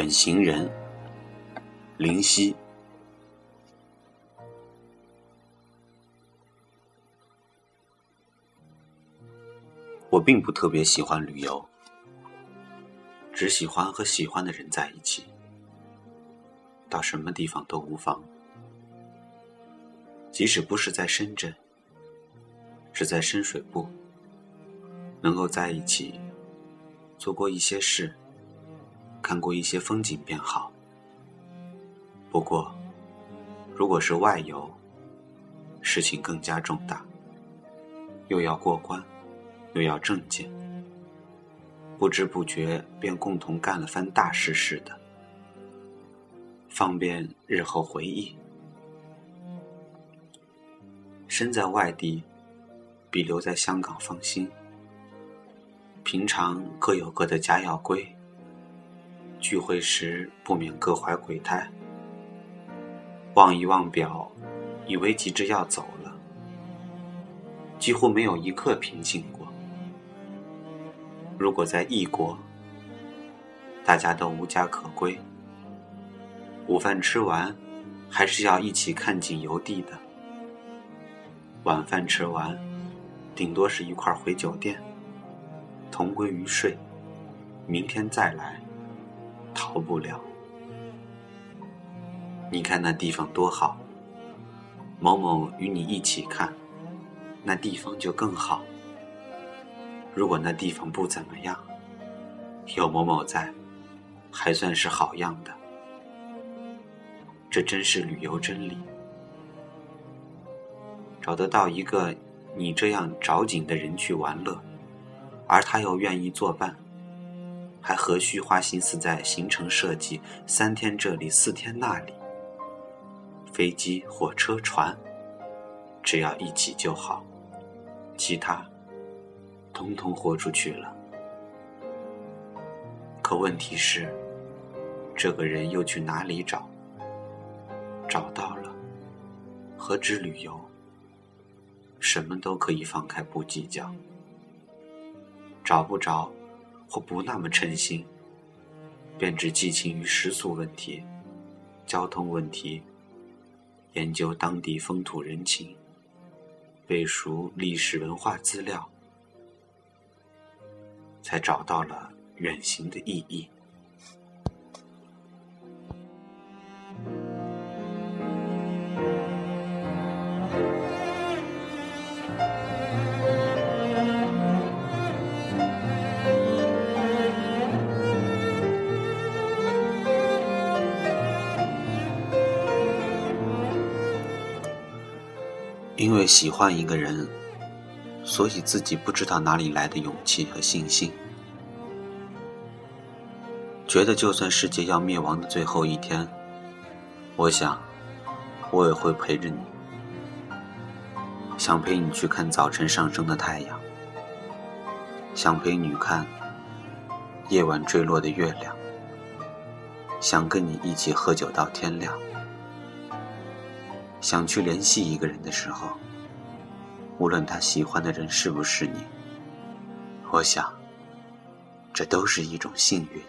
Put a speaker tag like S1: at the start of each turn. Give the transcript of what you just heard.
S1: 远行人，林夕。我并不特别喜欢旅游，只喜欢和喜欢的人在一起，到什么地方都无妨。即使不是在深圳，是在深水埗，能够在一起做过一些事。看过一些风景便好。不过，如果是外游，事情更加重大，又要过关，又要证件，不知不觉便共同干了番大事似的，方便日后回忆。身在外地，比留在香港放心。平常各有各的家要归。聚会时不免各怀鬼胎，望一望表，以为急着要走了，几乎没有一刻平静过。如果在异国，大家都无家可归，午饭吃完，还是要一起看景游地的；晚饭吃完，顶多是一块回酒店，同归于睡，明天再来。逃不了。你看那地方多好，某某与你一起看，那地方就更好。如果那地方不怎么样，有某某在，还算是好样的。这真是旅游真理。找得到一个你这样着紧的人去玩乐，而他又愿意作伴。还何须花心思在行程设计？三天这里，四天那里。飞机、火车、船，只要一起就好，其他，通通豁出去了。可问题是，这个人又去哪里找？找到了，何止旅游？什么都可以放开不计较。找不着。或不那么称心，便只寄情于食宿问题、交通问题，研究当地风土人情，背熟历史文化资料，才找到了远行的意义。因为喜欢一个人，所以自己不知道哪里来的勇气和信心，觉得就算世界要灭亡的最后一天，我想，我也会陪着你，想陪你去看早晨上升的太阳，想陪你看夜晚坠落的月亮，想跟你一起喝酒到天亮。想去联系一个人的时候，无论他喜欢的人是不是你，我想，这都是一种幸运。